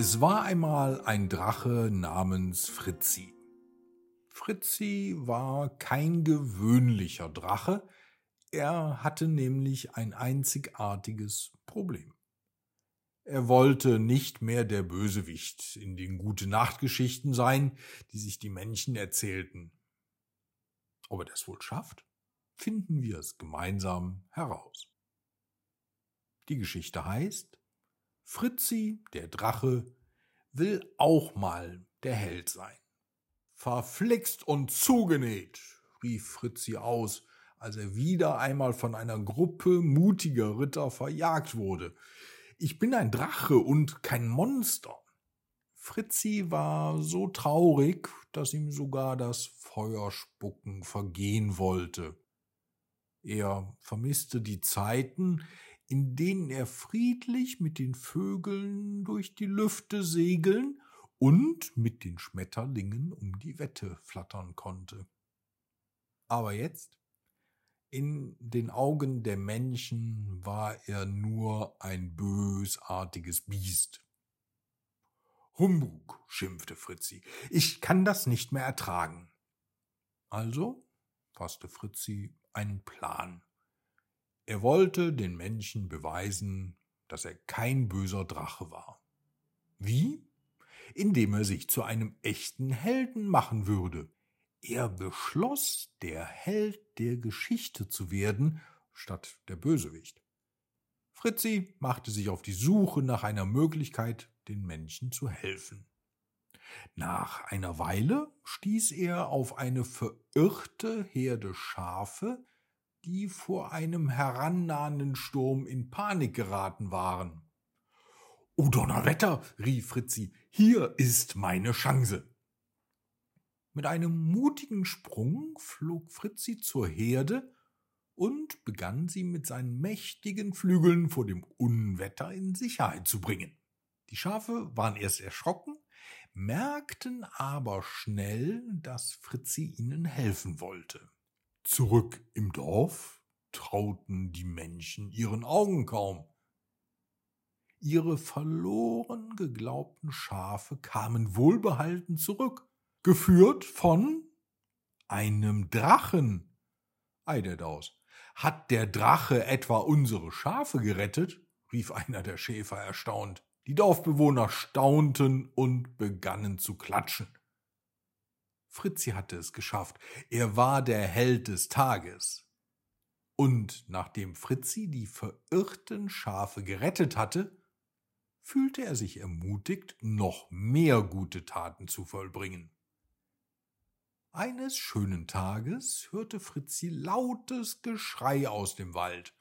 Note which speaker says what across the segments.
Speaker 1: Es war einmal ein Drache namens Fritzi. Fritzi war kein gewöhnlicher Drache, er hatte nämlich ein einzigartiges Problem. Er wollte nicht mehr der Bösewicht in den Gute-Nacht-Geschichten sein, die sich die Menschen erzählten. Ob er das wohl schafft, finden wir es gemeinsam heraus. Die Geschichte heißt Fritzi, der Drache, will auch mal der Held sein. Verflixt und zugenäht, rief Fritzi aus, als er wieder einmal von einer Gruppe mutiger Ritter verjagt wurde. Ich bin ein Drache und kein Monster. Fritzi war so traurig, dass ihm sogar das Feuerspucken vergehen wollte. Er vermisste die Zeiten, in denen er friedlich mit den Vögeln durch die Lüfte segeln und mit den Schmetterlingen um die Wette flattern konnte. Aber jetzt, in den Augen der Menschen war er nur ein bösartiges Biest. Humbug, schimpfte Fritzi, ich kann das nicht mehr ertragen. Also fasste Fritzi einen Plan. Er wollte den Menschen beweisen, dass er kein böser Drache war. Wie? Indem er sich zu einem echten Helden machen würde. Er beschloss, der Held der Geschichte zu werden, statt der Bösewicht. Fritzi machte sich auf die Suche nach einer Möglichkeit, den Menschen zu helfen. Nach einer Weile stieß er auf eine verirrte Herde Schafe, die vor einem herannahenden Sturm in Panik geraten waren. O Donnerwetter, rief Fritzi, hier ist meine Chance. Mit einem mutigen Sprung flog Fritzi zur Herde und begann sie mit seinen mächtigen Flügeln vor dem Unwetter in Sicherheit zu bringen. Die Schafe waren erst erschrocken, merkten aber schnell, dass Fritzi ihnen helfen wollte. Zurück im Dorf trauten die Menschen ihren Augen kaum. Ihre verloren geglaubten Schafe kamen wohlbehalten zurück, geführt von einem Drachen. Ei der Daus, hat der Drache etwa unsere Schafe gerettet? rief einer der Schäfer erstaunt. Die Dorfbewohner staunten und begannen zu klatschen. Fritzi hatte es geschafft. Er war der Held des Tages. Und nachdem Fritzi die verirrten Schafe gerettet hatte, fühlte er sich ermutigt, noch mehr gute Taten zu vollbringen. Eines schönen Tages hörte Fritzi lautes Geschrei aus dem Wald.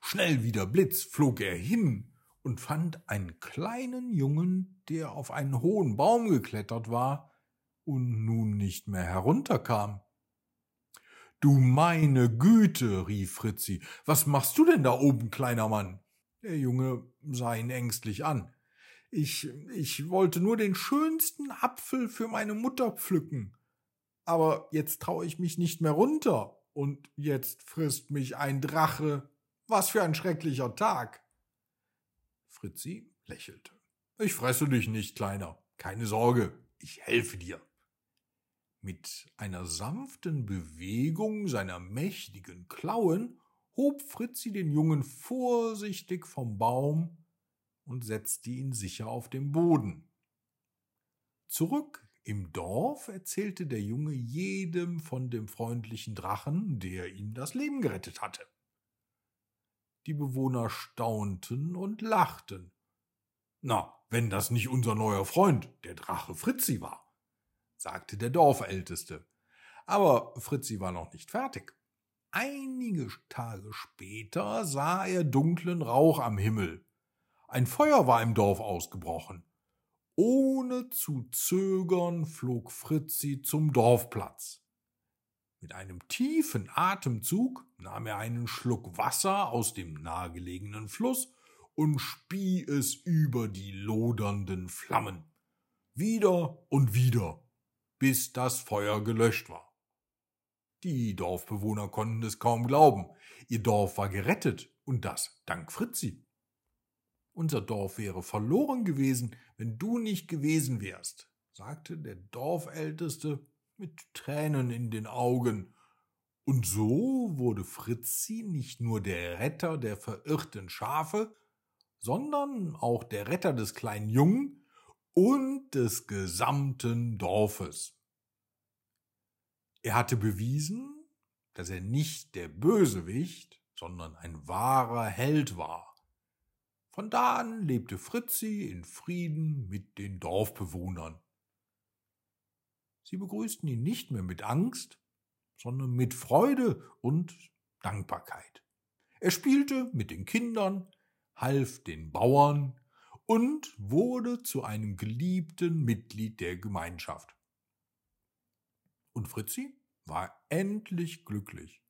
Speaker 1: Schnell wie der Blitz flog er hin und fand einen kleinen Jungen, der auf einen hohen Baum geklettert war und nun nicht mehr herunterkam. Du meine Güte, rief Fritzi, was machst du denn da oben, kleiner Mann? Der Junge sah ihn ängstlich an. Ich, ich wollte nur den schönsten Apfel für meine Mutter pflücken. Aber jetzt traue ich mich nicht mehr runter, und jetzt frisst mich ein Drache. Was für ein schrecklicher Tag. Fritzi lächelte. Ich fresse dich nicht, Kleiner. Keine Sorge, ich helfe dir. Mit einer sanften Bewegung seiner mächtigen Klauen hob Fritzi den Jungen vorsichtig vom Baum und setzte ihn sicher auf den Boden. Zurück im Dorf erzählte der Junge jedem von dem freundlichen Drachen, der ihm das Leben gerettet hatte. Die Bewohner staunten und lachten. Na, wenn das nicht unser neuer Freund, der Drache Fritzi war sagte der Dorfälteste. Aber Fritzi war noch nicht fertig. Einige Tage später sah er dunklen Rauch am Himmel. Ein Feuer war im Dorf ausgebrochen. Ohne zu zögern flog Fritzi zum Dorfplatz. Mit einem tiefen Atemzug nahm er einen Schluck Wasser aus dem nahegelegenen Fluss und spie es über die lodernden Flammen. Wieder und wieder bis das Feuer gelöscht war. Die Dorfbewohner konnten es kaum glauben. Ihr Dorf war gerettet und das dank Fritzi. Unser Dorf wäre verloren gewesen, wenn du nicht gewesen wärst, sagte der Dorfälteste mit Tränen in den Augen. Und so wurde Fritzi nicht nur der Retter der verirrten Schafe, sondern auch der Retter des kleinen Jungen und des gesamten Dorfes. Er hatte bewiesen, dass er nicht der Bösewicht, sondern ein wahrer Held war. Von da an lebte Fritzi in Frieden mit den Dorfbewohnern. Sie begrüßten ihn nicht mehr mit Angst, sondern mit Freude und Dankbarkeit. Er spielte mit den Kindern, half den Bauern und wurde zu einem geliebten Mitglied der Gemeinschaft. Und Fritzi war endlich glücklich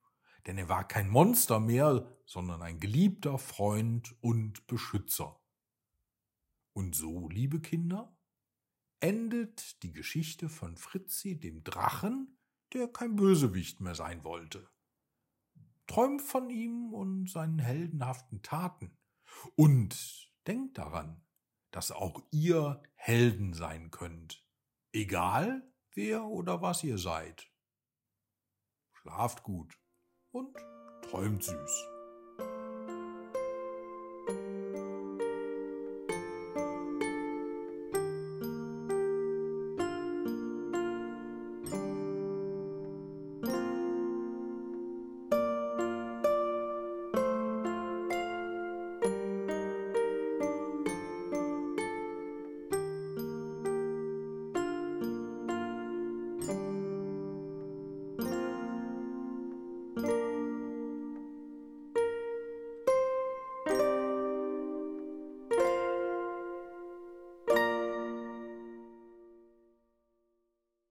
Speaker 1: denn er war kein Monster mehr, sondern ein geliebter Freund und Beschützer. Und so, liebe Kinder, endet die Geschichte von Fritzi dem Drachen, der kein Bösewicht mehr sein wollte. Träumt von ihm und seinen heldenhaften Taten und denkt daran, dass auch ihr Helden sein könnt, egal wer oder was ihr seid. Schlaft gut und träumt süß.